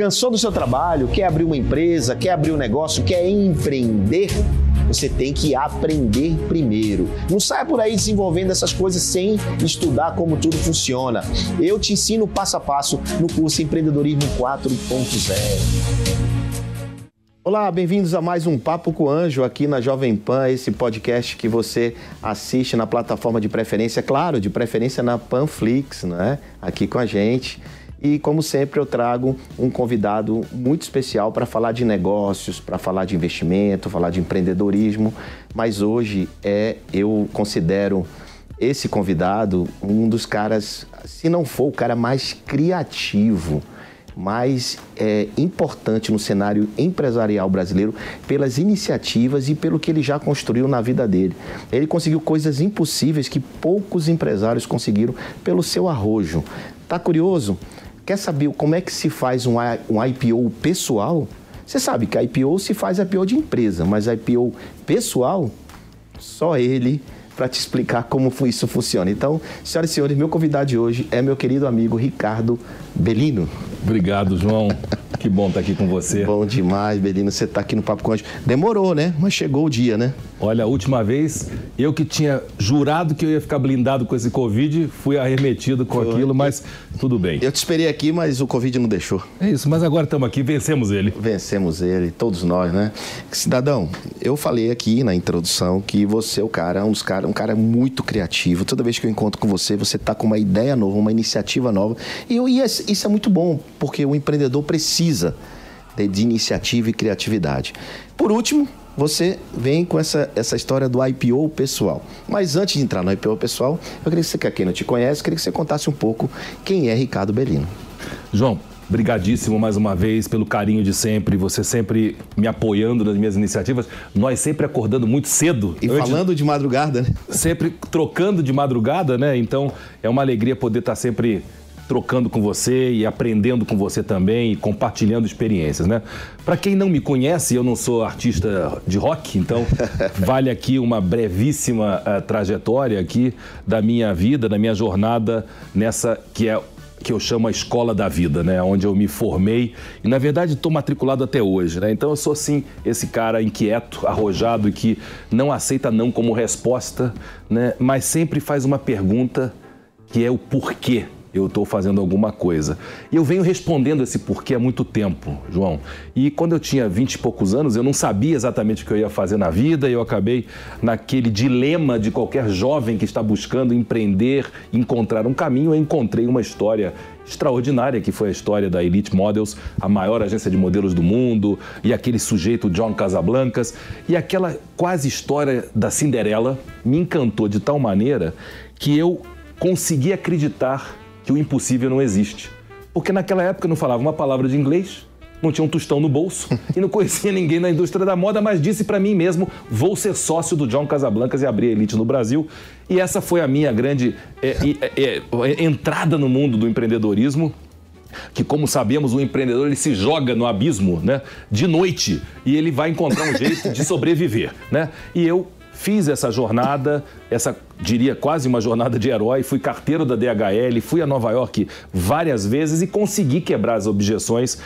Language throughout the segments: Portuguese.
Cansou do seu trabalho? Quer abrir uma empresa? Quer abrir um negócio? Quer empreender? Você tem que aprender primeiro. Não saia por aí desenvolvendo essas coisas sem estudar como tudo funciona. Eu te ensino passo a passo no curso Empreendedorismo 4.0. Olá, bem-vindos a mais um Papo com o Anjo aqui na Jovem Pan, esse podcast que você assiste na plataforma de preferência, claro, de preferência na Panflix, né? Aqui com a gente. E como sempre, eu trago um convidado muito especial para falar de negócios, para falar de investimento, falar de empreendedorismo. Mas hoje é, eu considero esse convidado um dos caras, se não for o cara mais criativo, mais é, importante no cenário empresarial brasileiro pelas iniciativas e pelo que ele já construiu na vida dele. Ele conseguiu coisas impossíveis que poucos empresários conseguiram pelo seu arrojo. Tá curioso? Quer saber como é que se faz um, um IPO pessoal? Você sabe que IPO se faz IPO de empresa, mas IPO pessoal, só ele para te explicar como isso funciona. Então, senhoras e senhores, meu convidado de hoje é meu querido amigo Ricardo Belino. Obrigado, João. Que bom estar aqui com você. Bom demais, Belino. Você está aqui no Papo com Anjo. Demorou, né? Mas chegou o dia, né? Olha, a última vez, eu que tinha jurado que eu ia ficar blindado com esse Covid, fui arremetido com aquilo, mas tudo bem. Eu te esperei aqui, mas o Covid não deixou. É isso, mas agora estamos aqui, vencemos ele. Vencemos ele, todos nós, né? Cidadão, eu falei aqui na introdução que você é o cara, um dos caras, um cara muito criativo. Toda vez que eu encontro com você, você está com uma ideia nova, uma iniciativa nova. E, eu, e isso é muito bom, porque o empreendedor precisa de, iniciativa e criatividade. Por último, você vem com essa, essa história do IPO pessoal. Mas antes de entrar no IPO pessoal, eu queria que você, que quem não te conhece, queria que você contasse um pouco quem é Ricardo Belino. João, Brigadíssimo mais uma vez pelo carinho de sempre, você sempre me apoiando nas minhas iniciativas. Nós sempre acordando muito cedo. E antes, falando de madrugada, né? Sempre trocando de madrugada, né? Então é uma alegria poder estar sempre trocando com você e aprendendo com você também e compartilhando experiências, né? Para quem não me conhece, eu não sou artista de rock, então vale aqui uma brevíssima uh, trajetória aqui da minha vida, da minha jornada nessa que é que eu chamo a escola da vida, né? Onde eu me formei e, na verdade, estou matriculado até hoje, né? Então, eu sou, sim, esse cara inquieto, arrojado e que não aceita não como resposta, né? Mas sempre faz uma pergunta que é o porquê eu estou fazendo alguma coisa. E eu venho respondendo esse porquê há muito tempo, João. E quando eu tinha vinte e poucos anos, eu não sabia exatamente o que eu ia fazer na vida e eu acabei naquele dilema de qualquer jovem que está buscando empreender, encontrar um caminho. Eu encontrei uma história extraordinária que foi a história da Elite Models, a maior agência de modelos do mundo, e aquele sujeito John Casablancas, e aquela quase história da Cinderela me encantou de tal maneira que eu consegui acreditar que o impossível não existe. Porque naquela época não falava uma palavra de inglês, não tinha um tostão no bolso e não conhecia ninguém na indústria da moda, mas disse para mim mesmo: vou ser sócio do John Casablancas e abrir a Elite no Brasil. E essa foi a minha grande é, é, é, entrada no mundo do empreendedorismo. Que, como sabemos, o empreendedor ele se joga no abismo né, de noite e ele vai encontrar um jeito de sobreviver. Né? E eu Fiz essa jornada, essa diria quase uma jornada de herói, fui carteiro da DHL, fui a Nova York várias vezes e consegui quebrar as objeções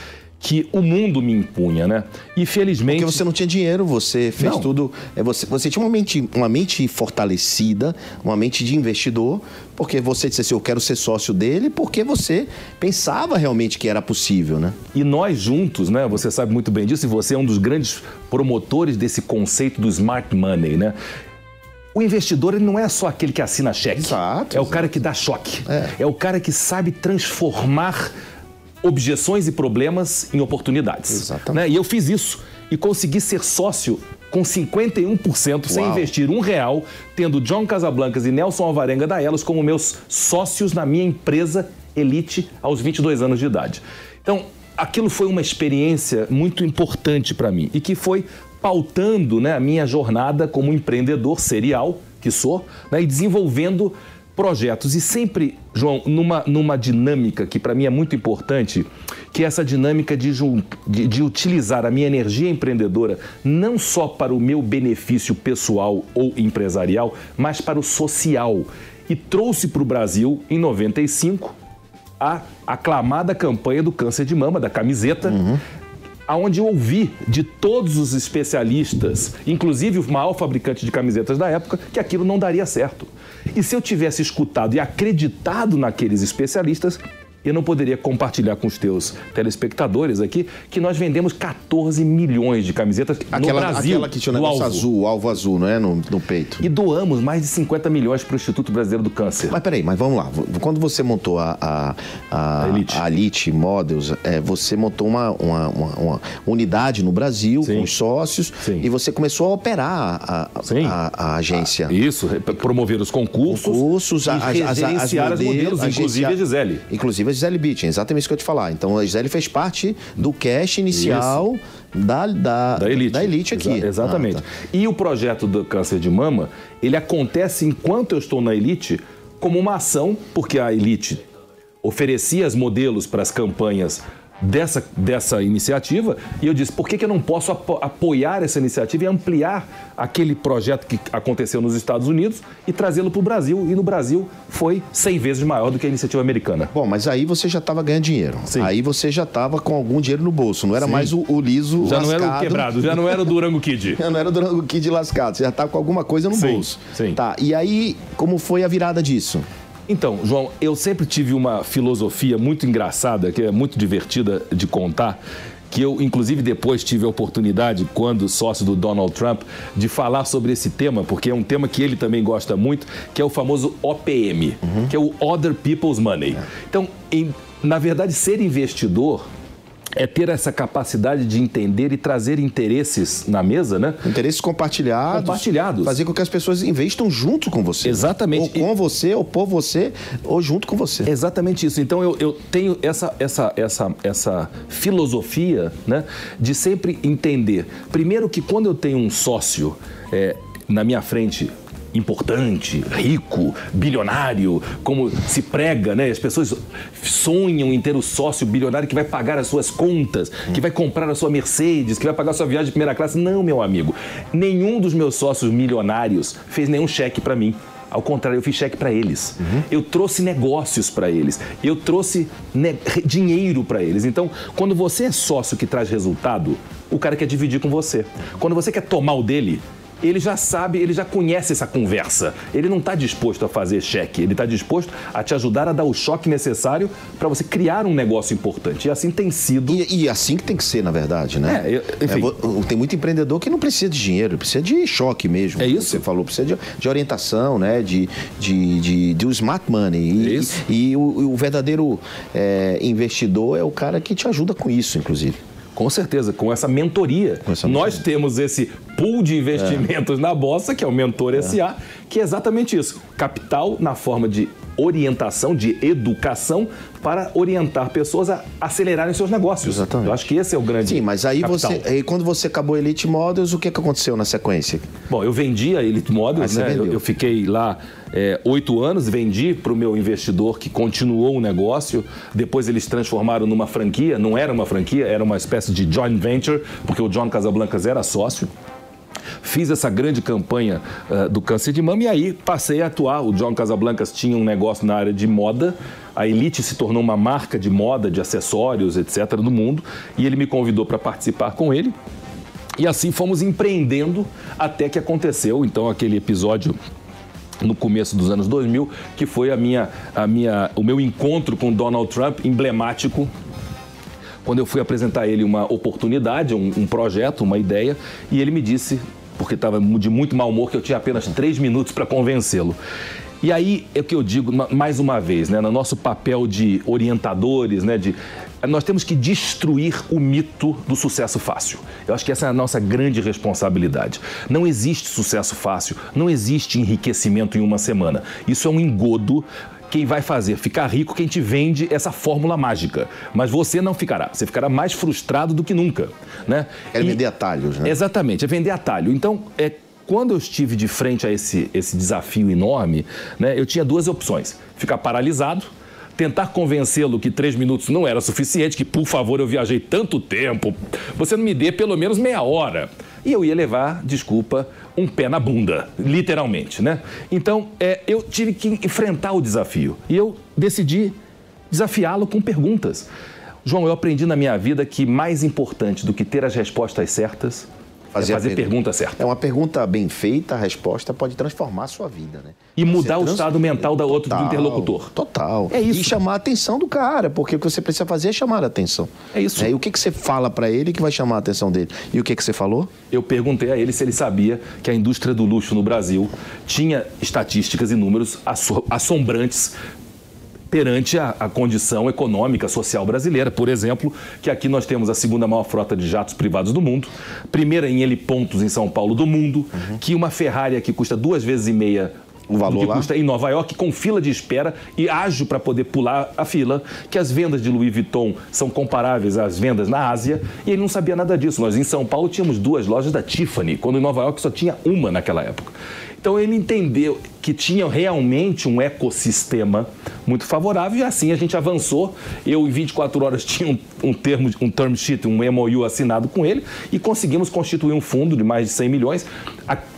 que o mundo me impunha, né? E felizmente. Porque você não tinha dinheiro, você fez não. tudo. É, você, você tinha uma mente, uma mente fortalecida, uma mente de investidor, porque você disse assim: eu quero ser sócio dele, porque você pensava realmente que era possível, né? E nós juntos, né? Você sabe muito bem disso, e você é um dos grandes promotores desse conceito do smart money, né? o investidor ele não é só aquele que assina cheque. Exato, É o exato. cara que dá choque. É. é o cara que sabe transformar objeções e problemas em oportunidades. Exatamente. né? E eu fiz isso e consegui ser sócio com 51% sem Uau. investir um real, tendo John Casablancas e Nelson Alvarenga da Elos como meus sócios na minha empresa Elite aos 22 anos de idade. Então, aquilo foi uma experiência muito importante para mim e que foi pautando né, a minha jornada como empreendedor serial que sou né, e desenvolvendo projetos. E sempre, João, numa, numa dinâmica que para mim é muito importante, que é essa dinâmica de, de, de utilizar a minha energia empreendedora não só para o meu benefício pessoal ou empresarial, mas para o social. E trouxe para o Brasil, em 95, a aclamada campanha do câncer de mama, da camiseta, aonde eu ouvi de todos os especialistas, inclusive o maior fabricante de camisetas da época, que aquilo não daria certo. E se eu tivesse escutado e acreditado naqueles especialistas, eu não poderia compartilhar com os teus telespectadores aqui que nós vendemos 14 milhões de camisetas no Aquela, Brasil. aquela que tinha o no negócio alvo. azul, o alvo azul, não é? No, no peito. E doamos mais de 50 milhões para o Instituto Brasileiro do Câncer. Mas peraí, mas vamos lá. Quando você montou a, a, a, A Elite. a Elite Models, é, você montou uma, uma, uma- uma unidade no Brasil Sim. com os sócios Sim. e você começou a operar a, a- agência. Isso, re- promover os concursos, Concursos, e as- as- as gerenciar as modelos, modelos, inclusive a Gisele. Inclusive a Gisele Bündchen, exatamente isso que eu te falar. Então a Gisele fez parte do cash inicial da, da, Da Elite. da Elite aqui. Exa- exatamente. Ah, tá. E o projeto do câncer de mama, ele acontece enquanto eu estou na Elite como uma ação, porque a Elite oferecia as modelos para as campanhas dessa, dessa iniciativa, e eu disse, por que, que eu não posso apo- apoiar essa iniciativa e ampliar aquele projeto que aconteceu nos Estados Unidos e trazê-lo para o Brasil? E no Brasil foi 100 vezes maior do que a iniciativa americana. Bom, mas aí você já estava ganhando dinheiro. Sim. Aí você já estava com algum dinheiro no bolso. Não era Sim. mais o, o liso Já não era o lascado. quebrado, já não era o Durango Kid. Já não era o Durango Kid lascado. Você já estava com alguma coisa no Sim, bolso. sim. Tá. E aí, como foi a virada disso? Então, João, eu sempre tive uma filosofia muito engraçada, que é muito divertida de contar, que eu, inclusive, depois tive a oportunidade, quando sócio do Donald Trump, de falar sobre esse tema, porque é um tema que ele também gosta muito, que é o famoso OPM, que é o Other People's Money. Então, em- na verdade, ser investidor é ter essa capacidade de entender e trazer interesses na mesa, né? Interesses compartilhados. Compartilhados. Fazer com que as pessoas investam junto com você. Exatamente. Ou com você, ou por você, ou junto com você. Exatamente isso. Então eu, eu tenho essa, essa, essa, essa filosofia né, de sempre entender. Primeiro que quando eu tenho um sócio é, na minha frente importante, rico, bilionário, como se prega, né? As pessoas sonham em ter o sócio bilionário que vai pagar as suas contas, que vai comprar a sua Mercedes, que vai pagar a sua viagem de primeira classe. Não, meu amigo. Nenhum dos meus sócios milionários fez nenhum cheque para mim. Ao contrário, eu fiz cheque para eles. Eu trouxe negócios para eles. Eu trouxe dinheiro para eles. Então, quando você é sócio que traz resultado, o cara quer dividir com você. Quando você quer tomar o dele, ele já sabe, ele já conhece essa conversa. Ele não está disposto a fazer cheque, ele está disposto a te ajudar a dar o choque necessário para você criar um negócio importante. E assim tem sido. E, e assim que tem que ser, na verdade, né? É, eu- enfim. vo- tem muito empreendedor que não precisa de dinheiro, precisa de choque mesmo. É isso. Você falou, precisa de, de orientação, né? De, de, de, de um smart money. E, É isso. e o, o verdadeiro é, investidor é o cara que te ajuda com isso, inclusive. Com certeza, com essa mentoria. Com essa Nós temos esse pool de investimentos na Bolsa, que é o Mentor SA, que é exatamente isso. Capital na forma de orientação, de educação, para orientar pessoas a acelerarem seus negócios. Exatamente. Eu acho que esse é o grande Sim, mas aí capital. você. Aí quando você acabou Elite Models, o que, que aconteceu na sequência? Bom, eu vendi a Elite Models, né? Eu, eu fiquei lá é, oito anos, vendi para o meu investidor que continuou o negócio. Depois eles transformaram numa franquia, não era uma franquia, era uma espécie de joint venture, porque o John Casablancas era sócio. Fiz essa grande campanha ah, do câncer de mama e aí passei a atuar. O John Casablancas tinha um negócio na área de moda. A Elite se tornou uma marca de moda, de acessórios, etc., no mundo. E ele me convidou para participar com ele. E assim fomos empreendendo até que aconteceu, então, aquele episódio no começo dos anos 2000, que foi a minha, a minha, o meu encontro com Donald Trump emblemático quando eu fui apresentar a ele uma oportunidade, um, um projeto, uma ideia, e ele me disse porque estava de muito mau humor, que eu tinha apenas três minutos para convencê-lo. E aí é o que eu digo mais uma vez, né, no nosso papel de orientadores, né, de nós temos que destruir o mito do sucesso fácil. Eu acho que essa é a nossa grande responsabilidade. Não existe sucesso fácil, não existe enriquecimento em uma semana. Isso é um engodo quem vai fazer ficar rico quem te vende essa fórmula mágica. Mas você não ficará. Você ficará mais frustrado do que nunca. Né? É e... vender atalhos, né? Exatamente, é vender atalho. Então, é, quando eu estive de frente a esse, esse desafio enorme, né, eu tinha duas opções: ficar paralisado tentar convencê-lo que três minutos não era suficiente, que por favor eu viajei tanto tempo, você não me dê pelo menos meia hora. E eu ia levar, desculpa, um pé na bunda, literalmente, né? Então, é, eu tive que enfrentar o desafio e eu decidi desafiá-lo com perguntas. João, eu aprendi na minha vida que mais importante do que ter as respostas certas fazer, é fazer a pergunta certa. É uma pergunta bem feita, a resposta pode transformar a sua vida, né? E mudar o estado mental da outro do interlocutor. Total. É isso. E chamar a atenção do cara, porque o que você precisa fazer é chamar a atenção. É isso. É, e o que, que você fala para ele que vai chamar a atenção dele? E o que, que você falou? Eu perguntei a ele se ele sabia que a indústria do luxo no Brasil tinha estatísticas e números assombrantes perante a, a, condição econômica, social brasileira. Por exemplo, que aqui nós temos a segunda maior frota de jatos privados do mundo, primeira em helipontos em São Paulo do mundo, uhum. que uma Ferrari aqui custa duas vezes e meia o valor que lá? custa em Nova York com fila de espera e ágil para poder pular a fila, que as vendas de Louis Vuitton são comparáveis às vendas na Ásia, e ele não sabia nada disso. Nós em São Paulo tínhamos duas lojas da Tiffany, quando em Nova York só tinha uma naquela época. Então ele entendeu que tinha realmente um ecossistema muito favorável e assim a gente avançou. Eu, em 24 horas, tinha um, um, termo, um term sheet, um MOU assinado com ele e conseguimos constituir um fundo de mais de 100 milhões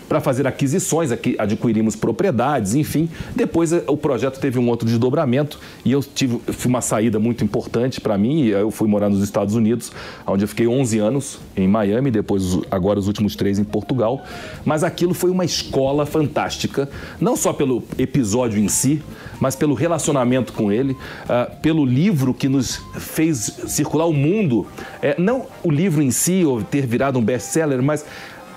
para fazer aquisições, adquirimos propriedades, enfim. Depois eh, o projeto teve um outro desdobramento e eu tive uma saída muito importante para mim. Eu fui morar nos Estados Unidos, onde eu fiquei 11 anos em Miami, depois agora os últimos três em Portugal. Mas aquilo foi uma escola fantástica, não só pelo episódio em si, mas pelo relacionamento com ele, uh, pelo livro que nos fez circular o mundo. É, não o livro em si, ou ter virado um best-seller, mas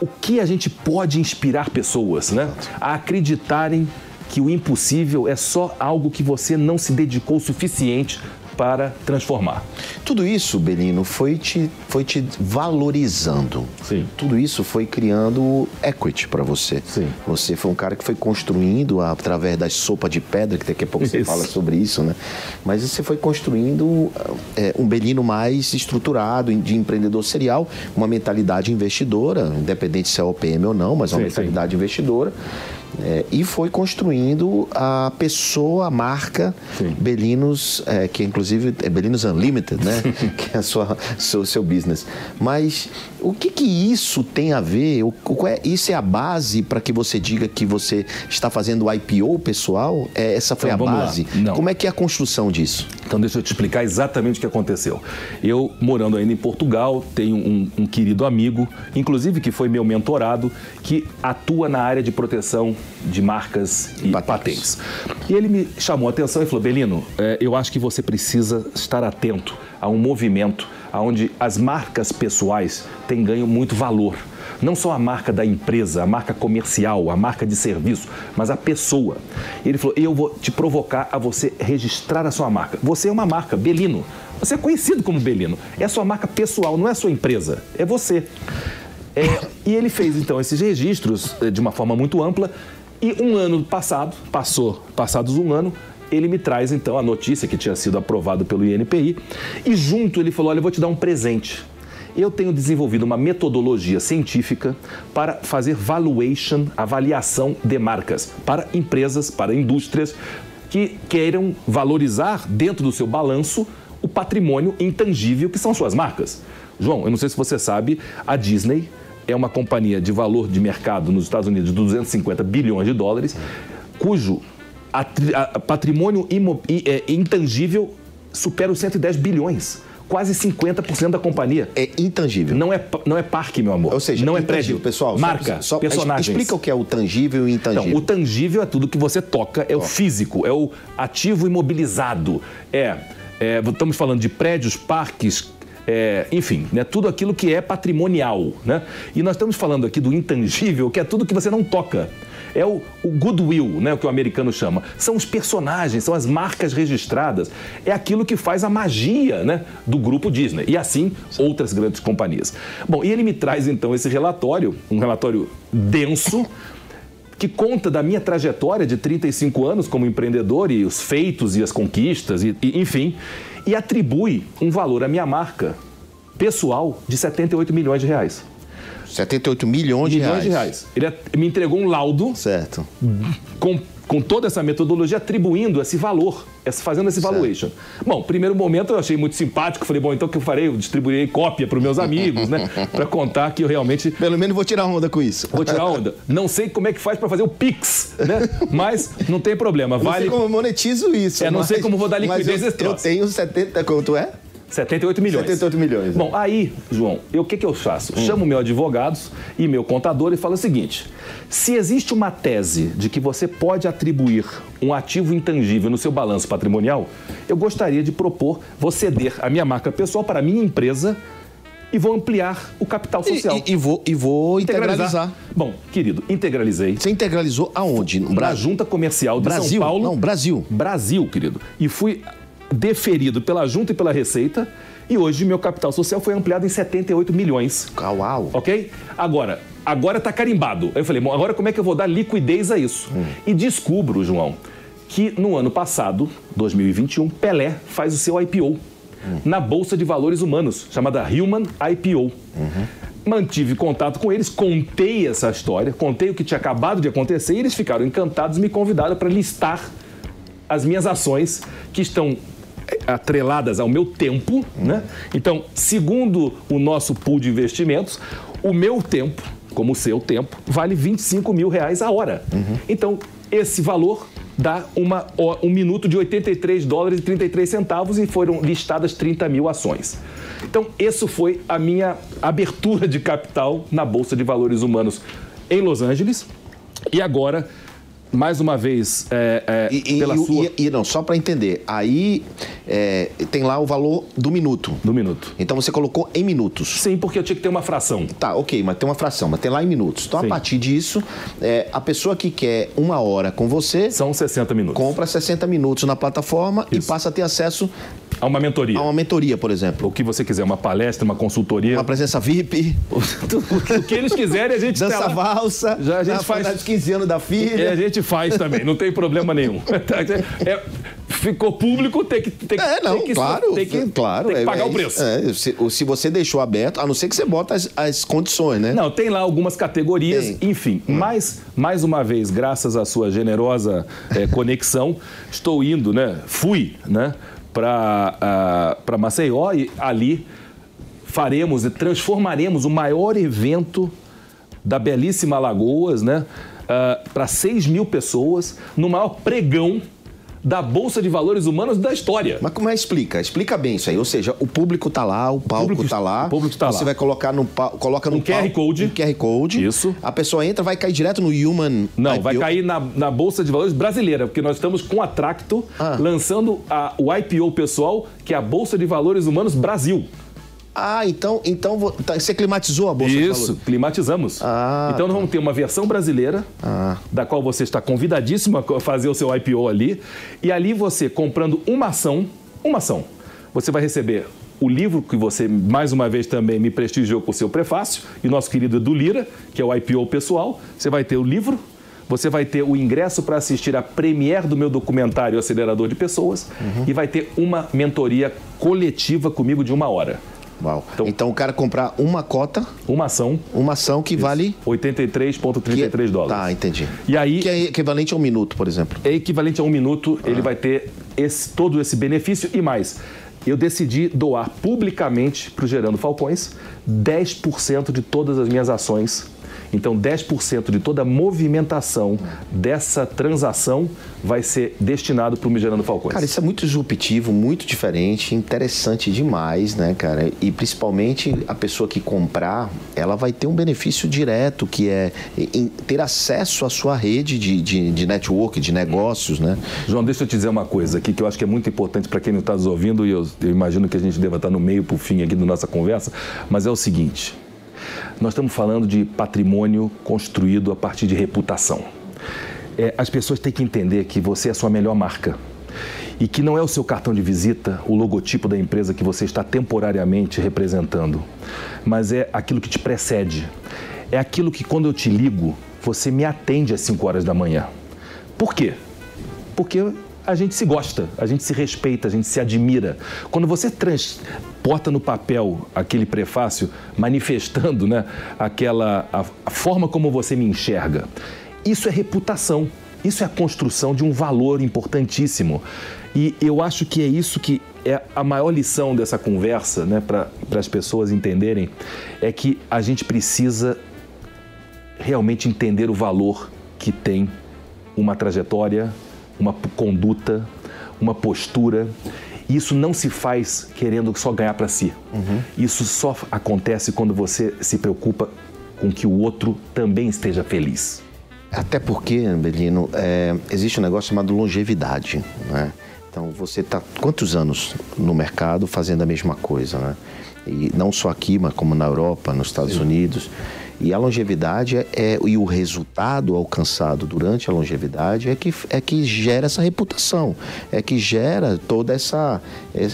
o que a gente pode inspirar pessoas, né? A acreditarem que o impossível é só algo que você não se dedicou o suficiente para transformar. Tudo isso, Belino, foi te, foi te valorizando. Sim. Tudo isso foi criando equity para você. Sim. Você foi um cara que foi construindo através da sopa de pedra, que daqui a pouco você isso. fala sobre isso, né? Mas você foi construindo é, um Belino mais estruturado, de empreendedor serial, uma mentalidade investidora, independente se é OPM ou não, mas uma sim, mentalidade sim. investidora. É, e foi construindo a pessoa, a marca Sim. Belinos, é, que inclusive é Belinos Unlimited, né? que é a sua, seu, seu business. Mas o que, que isso tem a ver? O, o é, isso é a base para que você diga que você está fazendo o IPO pessoal? É, essa foi então, a base? Como é que é a construção disso? Então deixa eu te explicar exatamente o que aconteceu. Eu, morando ainda em Portugal, tenho um, um querido amigo, inclusive que foi meu mentorado, que atua na área de proteção de marcas e patentes. patentes. E ele me chamou a atenção e falou: Belino, é, eu acho que você precisa estar atento a um movimento onde as marcas pessoais têm ganho muito valor. Não só a marca da empresa, a marca comercial, a marca de serviço, mas a pessoa. Ele falou: Eu vou te provocar a você registrar a sua marca. Você é uma marca, Belino. Você é conhecido como Belino. É a sua marca pessoal, não é a sua empresa. É você. É, e ele fez então esses registros eh, de uma forma muito ampla. E um ano passado, passou, passados um ano, ele me traz então a notícia que tinha sido aprovado pelo INPI e junto ele falou: Olha, eu vou te dar um presente. Eu tenho desenvolvido uma metodologia científica para fazer valuation, avaliação de marcas para empresas, para indústrias que queiram valorizar dentro do seu balanço o patrimônio intangível que são suas marcas. João, eu não sei se você sabe, a Disney é uma companhia de valor de mercado nos Estados Unidos de 250 bilhões de dólares, cujo patrimônio é, intangível supera os 110 bilhões quase 50% da companhia. É intangível. Não é, não é parque, meu amor. Ou seja, não é prédio. Pessoal, marca, só, só personagens. Explica o que é o tangível e o intangível. Então, o tangível é tudo que você toca, é oh. o físico, é o ativo imobilizado. É, é, estamos falando de prédios, parques, é, enfim, né, tudo aquilo que é patrimonial. Né? E nós estamos falando aqui do intangível, que é tudo que você não toca. É o, o goodwill, né, o que o americano chama. São os personagens, são as marcas registradas. É aquilo que faz a magia né, do grupo Disney. E assim, outras grandes companhias. Bom, e ele me traz então esse relatório, um relatório denso, que conta da minha trajetória de 35 anos como empreendedor e os feitos e as conquistas, e, e, enfim, e atribui um valor à minha marca pessoal de 78 milhões de reais. 78 milhões de milhões reais. de reais. Ele me entregou um laudo Certo. com, com toda essa metodologia atribuindo esse valor, essa- fazendo esse valuation. Bom, primeiro momento eu achei muito simpático, falei, bom, então o que eu farei? Eu distribuirei cópia para os meus amigos, né? Para contar que eu realmente Pelo menos vou tirar onda com isso. vou tirar onda. Não sei como é que faz para fazer o Pix, né? Mas não tem problema, Não sei vale como eu monetizo isso. É, não sei como vou dar mas liquidez eu, eu tenho 70. Quanto é? 78 milhões. 78 milhões. Bom, aí, João, eu- o que, que eu faço? Chamo meu advogado e meu contador e falo o seguinte: se existe uma tese de que você pode atribuir um ativo intangível no seu balanço patrimonial, eu gostaria de propor ceder a minha marca pessoal para a minha empresa e vou ampliar o capital E, social. e- e vou, e vou integralizar. Bom, querido, integralizei Você integralizou aonde? No na Brasil? Junta Comercial de Brasil? São Paulo. Não, Brasil. Brasil, querido. E fui deferido pela Junta e pela Receita. E hoje meu capital social foi ampliado em 78 milhões. Uau. Ok? Agora, agora tá carimbado. Eu falei, bom, agora como é que eu vou dar liquidez a isso? E descubro, João, que no ano passado, 2021, Pelé faz o seu IPO na Bolsa de Valores Humanos, chamada Human IPO. Mantive contato com eles, contei essa história, contei o que tinha acabado de acontecer e eles ficaram encantados e me convidaram para listar as minhas ações que estão atreladas ao meu tempo, né? Então, segundo o nosso pool de investimentos, o meu tempo, como o seu tempo, vale 25 mil reais a hora. Então, esse valor dá uma, um minuto de 83 dólares e 33 centavos e foram listadas 30 mil ações. Então, isso foi a minha abertura de capital na Bolsa de Valores Humanos em Los Angeles. E agora, mais uma vez, é, é, E, e- pela e- sua... e- e não, só para entender. Aí é, tem lá o valor do minuto. Do minuto. Então você colocou em minutos. Sim, porque eu tinha que ter uma fração. Tá, ok, mas tem uma fração, mas tem lá em minutos. Então, Sim. a partir disso, é, a pessoa que quer uma hora com você São 60 minutos. compra 60 minutos na plataforma e Isso. passa a ter acesso Há uma mentoria. a uma mentoria, por exemplo. O que você quiser, uma palestra, uma consultoria. Uma presença VIP, o que eles quiserem, a gente dança tá valsa, Já a gente faz- dos 15 anos da E a filha. gente faz também, não tem problema nenhum. É, ficou público, tem que, tem, É, não, tem que, claro, tem que, claro. tem que é- pagar é o preço. É, se, se você deixou aberto, a não ser que você bota as, as condições, né? Não, tem lá algumas categorias, Tem. enfim. Mas, mais uma vez, graças à sua generosa conexão, estou indo, né? Fui, né? Para Maceió e ali faremos e transformaremos o maior evento da belíssima Alagoas, né? para 6 mil pessoas, no maior pregão da Bolsa de Valores Humanos da história. Mas como é explica? Explica bem isso aí. Ou seja, o público tá lá, o palco público- tá lá. o público tá Você lá. vai colocar no coloca no Um QR Code. Um QR Code. Isso. A pessoa entra, vai cair direto no Human. Não, IPO. vai cair na, na Bolsa de Valores brasileira, porque nós estamos com a Tracto Ah. lançando a- o IPO pessoal, que é a Bolsa de Valores Humanos Brasil. Ah, então, então tá- você climatizou a bolsa Isso, climatizamos. Ah, então nós vamos ter uma versão brasileira, Ah. da qual você está convidadíssimo a fazer o seu IPO ali. E ali você, comprando uma ação, uma ação, você vai receber o livro que você, mais uma vez, também me prestigiou com o seu prefácio, e nosso querido Edu Lira, que é o IPO pessoal. Você vai ter o livro, você vai ter o ingresso para assistir a premiere do meu documentário Acelerador de Pessoas, Uhum. e vai ter uma mentoria coletiva comigo de uma hora. Uau. Então- Então, o cara comprar uma cota, Uma ação, uma ação que vale. 83,33 que- dólares. Tá, entendi. E aí, Que é equivalente a um minuto, por exemplo. é equivalente a um minuto, ele vai ter esse- todo esse benefício e mais. Eu decidi doar publicamente para o Gerando Falcões 10% de todas as minhas ações. Então, 10% de toda a movimentação dessa transação vai ser destinado para o Migerando Falcões. Cara, isso é muito disruptivo, muito diferente, interessante demais, né, cara? E principalmente a pessoa que comprar, ela vai ter um benefício direto, que é ter acesso à sua rede de, de, de network, de negócios, né? João, deixa eu te dizer uma coisa aqui que eu acho que é muito importante para quem não está nos ouvindo e eu, eu imagino que a gente deva estar no meio para o fim aqui da nossa conversa, mas é o seguinte: nós estamos falando de patrimônio construído a partir de reputação. É, as pessoas têm que entender que você é a sua melhor marca e que não é o seu cartão de visita, o logotipo da empresa que você está temporariamente representando, mas é aquilo que te precede. É aquilo que quando eu te ligo, você me atende às 5 horas da manhã. Por quê? Porque a gente se gosta, a gente se respeita, a gente se admira. Quando você transporta no papel aquele prefácio manifestando né, aquela a, a forma como você me enxerga, isso é reputação. Isso é a construção de um valor importantíssimo. E eu acho que é isso que é a maior lição dessa conversa, né, para as pessoas entenderem, é que a gente precisa realmente entender o valor que tem uma trajetória, uma conduta, uma postura. Isso não se faz querendo só ganhar para si. Isso só acontece quando você se preocupa com que o outro também esteja feliz. Até porque, Belino, é, existe um negócio chamado longevidade, né? Então, você está quantos anos no mercado fazendo a mesma coisa, né? E não só aqui, mas como na Europa, nos Estados Unidos. E a longevidade é, é- e o resultado alcançado durante a longevidade é que, é que gera essa reputação, é que gera toda essa,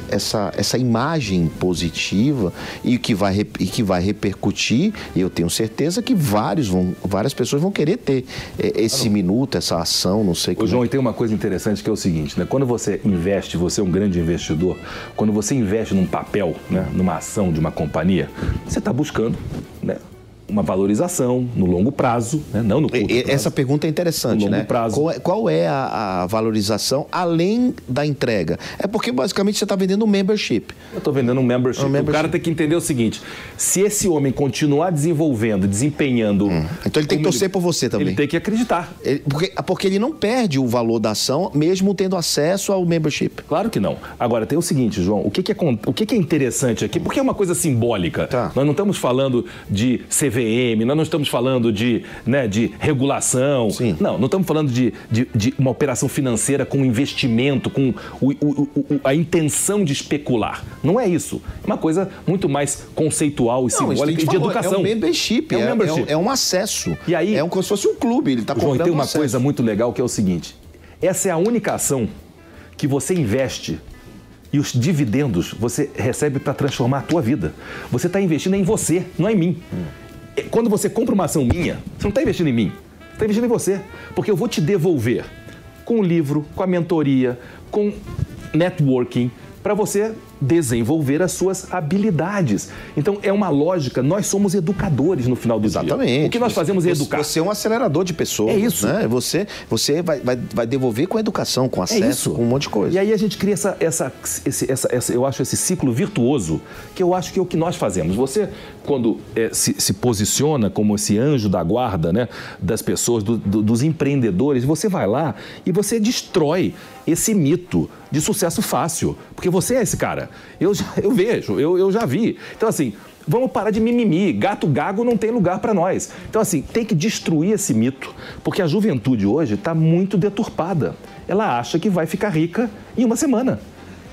essa, essa imagem positiva e que, vai, e que vai repercutir, e eu tenho certeza que vários vão, várias pessoas vão querer ter eh, esse minuto, essa ação, não sei Ô, como. João, e tem uma coisa interessante que é o seguinte, né? Quando você investe, você é um grande investidor, quando você investe num papel, né? numa ação de uma companhia, você está buscando né? Uma valorização no longo prazo, né? não no curto prazo. Essa pergunta é interessante, No longo né? prazo. Qual é, qual é a, a valorização além da entrega? É porque basicamente você está vendendo um membership. Eu estou vendendo um membership. Um membership. O cara tem que entender o seguinte: se esse homem continuar desenvolvendo, desempenhando. Então ele tem que torcer por você também. Ele tem que acreditar. Ele- porque, porque ele não perde o valor da ação, mesmo tendo acesso ao membership. Claro que não. Agora, tem o seguinte, João, o que, que, é, o que, que é interessante aqui? Porque é uma coisa simbólica. Tá. Nós não estamos falando de CVM, nós não estamos falando de, né, de regulação. Sim. Não, não estamos falando de, de, de uma operação financeira com investimento, com o- o- o- a intenção de especular. Não é isso. É uma coisa muito mais conceitual e simbólica e de falou, educação. É um membership. É um É, membership. é um, é um acesso. E aí- é um, como se fosse um clube. Ele está João, e comprando tem um uma acesso. coisa muito legal que é o seguinte: essa é a única ação que você investe e os dividendos você recebe para transformar a tua vida. Você está investindo em você, não é em mim. É, Quando você compra uma ação minha, você não está investindo em mim, você está investindo em você. Porque eu vou te devolver com o livro, com a mentoria, com networking, para você desenvolver as suas habilidades. Então é uma lógica, nós somos educadores no final do dia. Exatamente. O que nós fazemos é educar. Você é um acelerador de pessoas. É isso. Né? Você, você vai, vai, vai devolver com educação, com É acesso, isso. com um monte de coisa. E aí a gente cria essa, essa, esse, essa, essa- eu acho esse ciclo virtuoso, que eu acho que é o que nós fazemos. Você, quando eh, se, se posiciona como esse anjo da guarda, né, das pessoas, do- do- dos empreendedores, você vai lá e você destrói esse mito de sucesso fácil, porque você é esse cara. Eu, já- eu vejo, eu, eu já vi. Então assim. Vamos parar de mimimi. Gato gago não tem lugar para nós. Então, assim, tem que destruir esse mito, porque a juventude hoje está muito deturpada. Ela acha que vai ficar rica em uma semana.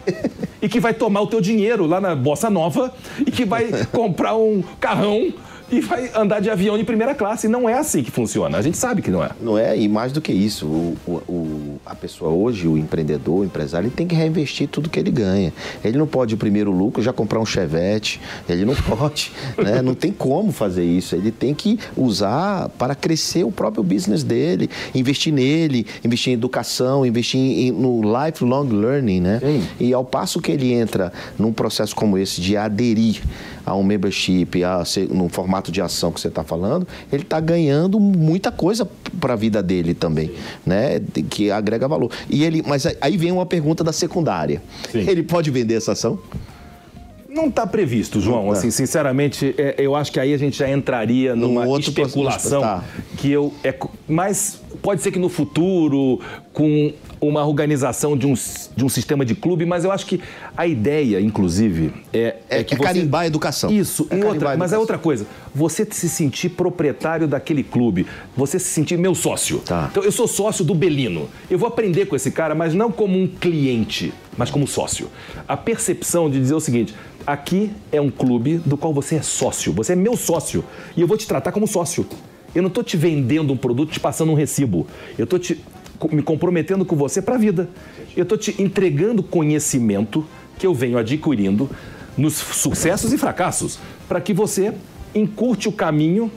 e que vai tomar o teu dinheiro lá na Bossa Nova e que vai comprar um carrão e vai andar de avião de primeira classe. E não é assim que funciona. A gente sabe que não é. Não é? E mais do que isso, o, o- a pessoa hoje, o empreendedor, o empresário, ele tem que reinvestir tudo que ele ganha. Ele não pode, o primeiro lucro, já comprar um chevette. Ele não pode, né? Não tem como fazer isso. Ele tem que usar para crescer o próprio business dele, investir nele, investir em educação, investir em- no lifelong learning, né? Sim. E ao passo que ele entra num processo como esse de aderir a um membership, a ser, num formato de ação que você está falando, ele está ganhando muita coisa para a vida dele também, né? Que agrega valor. E ele, mas aí vem uma pergunta da secundária. Sim. Ele pode vender essa ação? Não está previsto, João. Assim, sinceramente, é, eu acho que aí a gente já entraria numa outro especulação tá. que eu é, mas pode ser que no futuro com uma organização de um, de um sistema de clube, mas eu acho que a ideia, inclusive, é, É- que é carimbar a educação. Isso. É outra, mas é outra coisa. Você se sentir proprietário daquele clube, você se sentir meu sócio. Tá. Então eu sou sócio do Belino. Eu vou aprender com esse cara, mas não como um cliente, mas como sócio. A percepção de dizer o seguinte: aqui é um clube do qual você é sócio. Você é meu sócio e eu vou te tratar como sócio. Eu não estou te vendendo um produto, te passando um recibo. Eu estou te me comprometendo com você para a vida. Eu estou te entregando conhecimento que eu venho adquirindo nos sucessos e fracassos, para que você encurte o caminho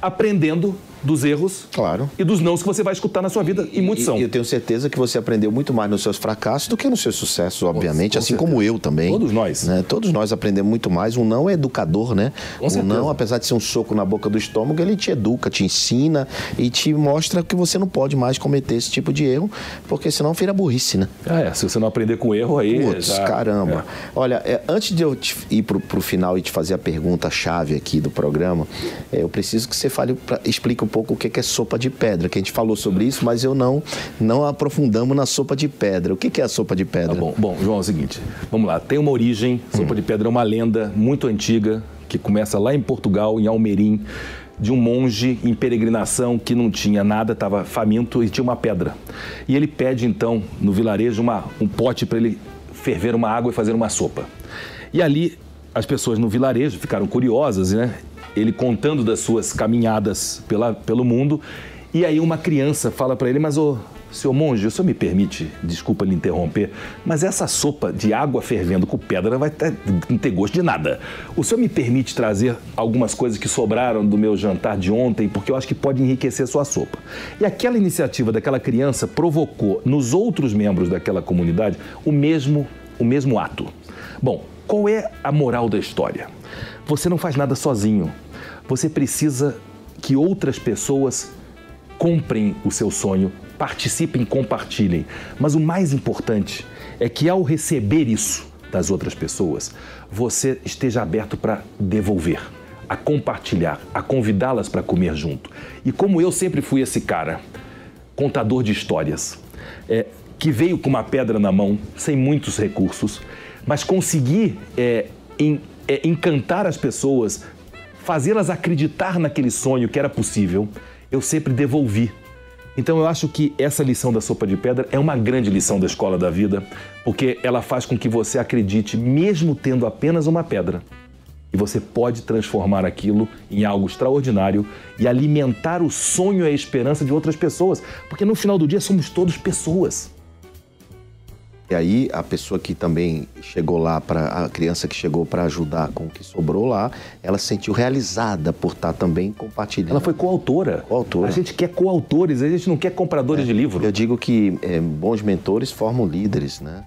aprendendo dos erros Claro. e dos nãos que você vai escutar na sua vida, e muitos são. E eu tenho certeza que você aprendeu muito mais nos seus fracassos do que nos seus sucessos, obviamente, com assim certeza. como eu também. Todos nós. né? Todos nós aprendemos muito mais. Um não é educador, né? Com um certeza. não, apesar de ser um soco na boca do estômago, ele te educa, te ensina e te mostra que você não pode mais cometer esse tipo de erro, porque senão vira burrice, né? Ah, é, se você não aprender com erro, aí. Putz, já- caramba. Olha, é, antes de eu ir pro, pro final e te fazer a pergunta chave aqui do programa, é, eu preciso que você fale, pra, explique um pouco o que é sopa de pedra, que a gente falou sobre isso, mas eu não não aprofundamos na sopa de pedra. O que é a sopa de pedra? Tá bom, bom, João, é o seguinte, vamos lá, tem uma origem, Sopa de Pedra é uma lenda muito antiga, que começa lá em Portugal, em Almerim, de um monge em peregrinação que não tinha nada, estava faminto e tinha uma pedra. E ele pede então, no vilarejo, uma, um pote para ele ferver uma água e fazer uma sopa. E ali, as pessoas no vilarejo ficaram curiosas, né? Ele contando das suas caminhadas pela, pelo mundo, e aí uma criança fala para ele, mas ô, Senhor monge, o senhor me permite, desculpa lhe interromper, mas essa sopa de água fervendo com pedra vai ter, não ter gosto de nada. O senhor me permite trazer algumas coisas que sobraram do meu jantar de ontem, porque eu acho que pode enriquecer sua sopa. E aquela iniciativa daquela criança provocou nos outros membros daquela comunidade o mesmo, o mesmo ato. Bom, qual é a moral da história? Você não faz nada sozinho. Você precisa que outras pessoas comprem o seu sonho, participem, compartilhem. Mas o mais importante é que ao receber isso das outras pessoas, você esteja aberto para devolver, a compartilhar, a convidá-las para comer junto. E como eu sempre fui esse cara, contador de histórias, é, que veio com uma pedra na mão, sem muitos recursos, mas consegui é, em- é, encantar as pessoas, fazê-las acreditar naquele sonho que era possível, eu sempre devolvi. Então eu acho que essa lição da sopa de pedra é uma grande lição da escola da vida, porque ela faz com que você acredite, mesmo tendo apenas uma pedra, e você pode transformar aquilo em algo extraordinário e alimentar o sonho e a esperança de outras pessoas, porque no final do dia somos todos pessoas. E aí a pessoa que também chegou lá para a criança que chegou para ajudar com o que sobrou lá, ela se sentiu realizada por estar também compartilhando. Ela foi coautora. Coautora. A gente quer coautores, a gente não quer compradores de livro. Eu digo que é, bons mentores formam líderes, né?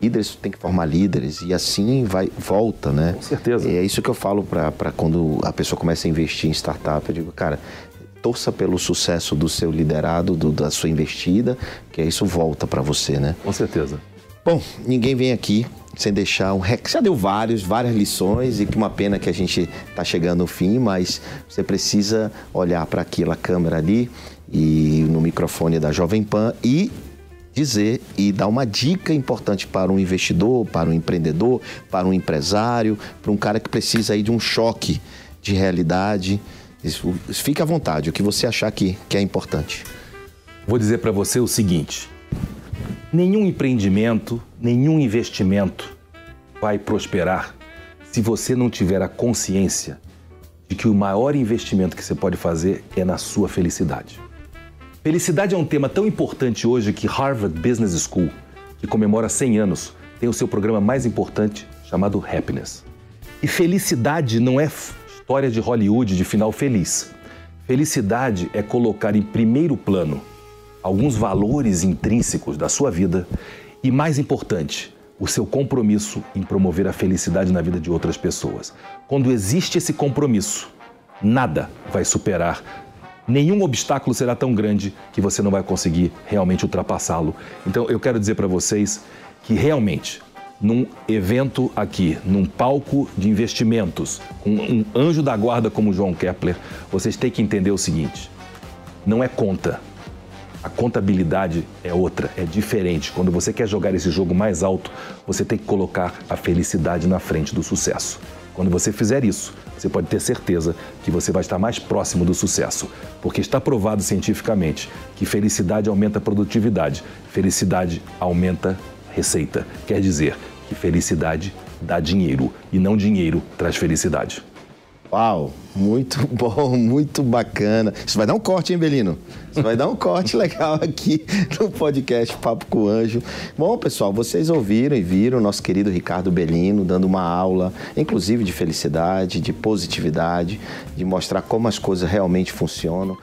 Líderes tem que formar líderes e assim vai volta, né? Com certeza. E é isso que eu falo para quando a pessoa começa a investir em startup. Eu digo, cara, torça pelo sucesso do seu liderado, do- da sua investida, que isso volta para você, né? Com certeza. Bom, ninguém vem aqui sem deixar um rec. Já deu vários, várias lições e que uma pena que a gente está chegando ao fim, mas você precisa olhar para aquela câmera ali e no microfone da Jovem Pan e dizer e dar uma dica importante para um investidor, para um empreendedor, para um empresário, para um cara que precisa aí de um choque de realidade. Fique à vontade, o que você achar que, que é importante. Vou dizer para você o seguinte: nenhum empreendimento, nenhum investimento vai prosperar se você não tiver a consciência de que o maior investimento que você pode fazer é na sua felicidade. Felicidade é um tema tão importante hoje que Harvard Business School, que comemora 100 anos, tem o seu programa mais importante chamado Happiness. E felicidade não é história de Hollywood de final feliz. Felicidade é colocar em primeiro plano alguns valores intrínsecos da sua vida e, mais importante, o seu compromisso em promover a felicidade na vida de outras pessoas. Quando existe esse compromisso, nada vai superar, nenhum obstáculo será tão grande que você não vai conseguir realmente ultrapassá-lo. Então, eu quero dizer para vocês que realmente num evento aqui, num palco de investimentos, com um anjo da guarda como João Kepler, vocês têm que entender o seguinte: não é conta. A contabilidade é outra, é diferente. Quando você quer jogar esse jogo mais alto, você tem que colocar a felicidade na frente do sucesso. Quando você fizer isso, você pode ter certeza que você vai estar mais próximo do sucesso, porque está provado cientificamente que felicidade aumenta a produtividade, felicidade aumenta receita. Quer dizer que felicidade dá dinheiro e não dinheiro traz felicidade. Uau, muito bom, muito bacana. Isso vai dar um corte, hein, Belino? Isso vai dar um corte legal aqui no podcast Papo com o Anjo. Bom, pessoal, vocês ouviram e viram o nosso querido Ricardo Belino dando uma aula, inclusive de felicidade, de positividade, de mostrar como as coisas realmente funcionam.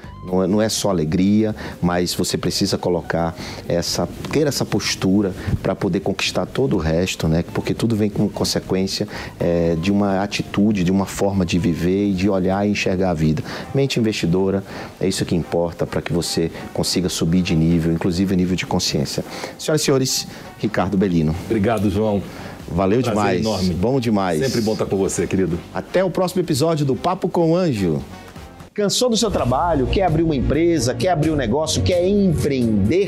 Não é, é só alegria, mas você precisa colocar essa, ter essa postura para poder conquistar todo o resto, né? Porque tudo vem como consequência é, de uma atitude, de uma forma de viver e de olhar e enxergar a vida. Mente investidora, é isso que importa para que você consiga subir de nível, inclusive nível de consciência. Senhoras e senhores, Ricardo Belino. Obrigado, João. Valeu Prazer demais. enorme. Bom demais. Sempre bom estar com você, querido. Até o próximo episódio do Papo com o Anjo. Cansou do seu trabalho? Quer abrir uma empresa? Quer abrir um negócio? Quer empreender?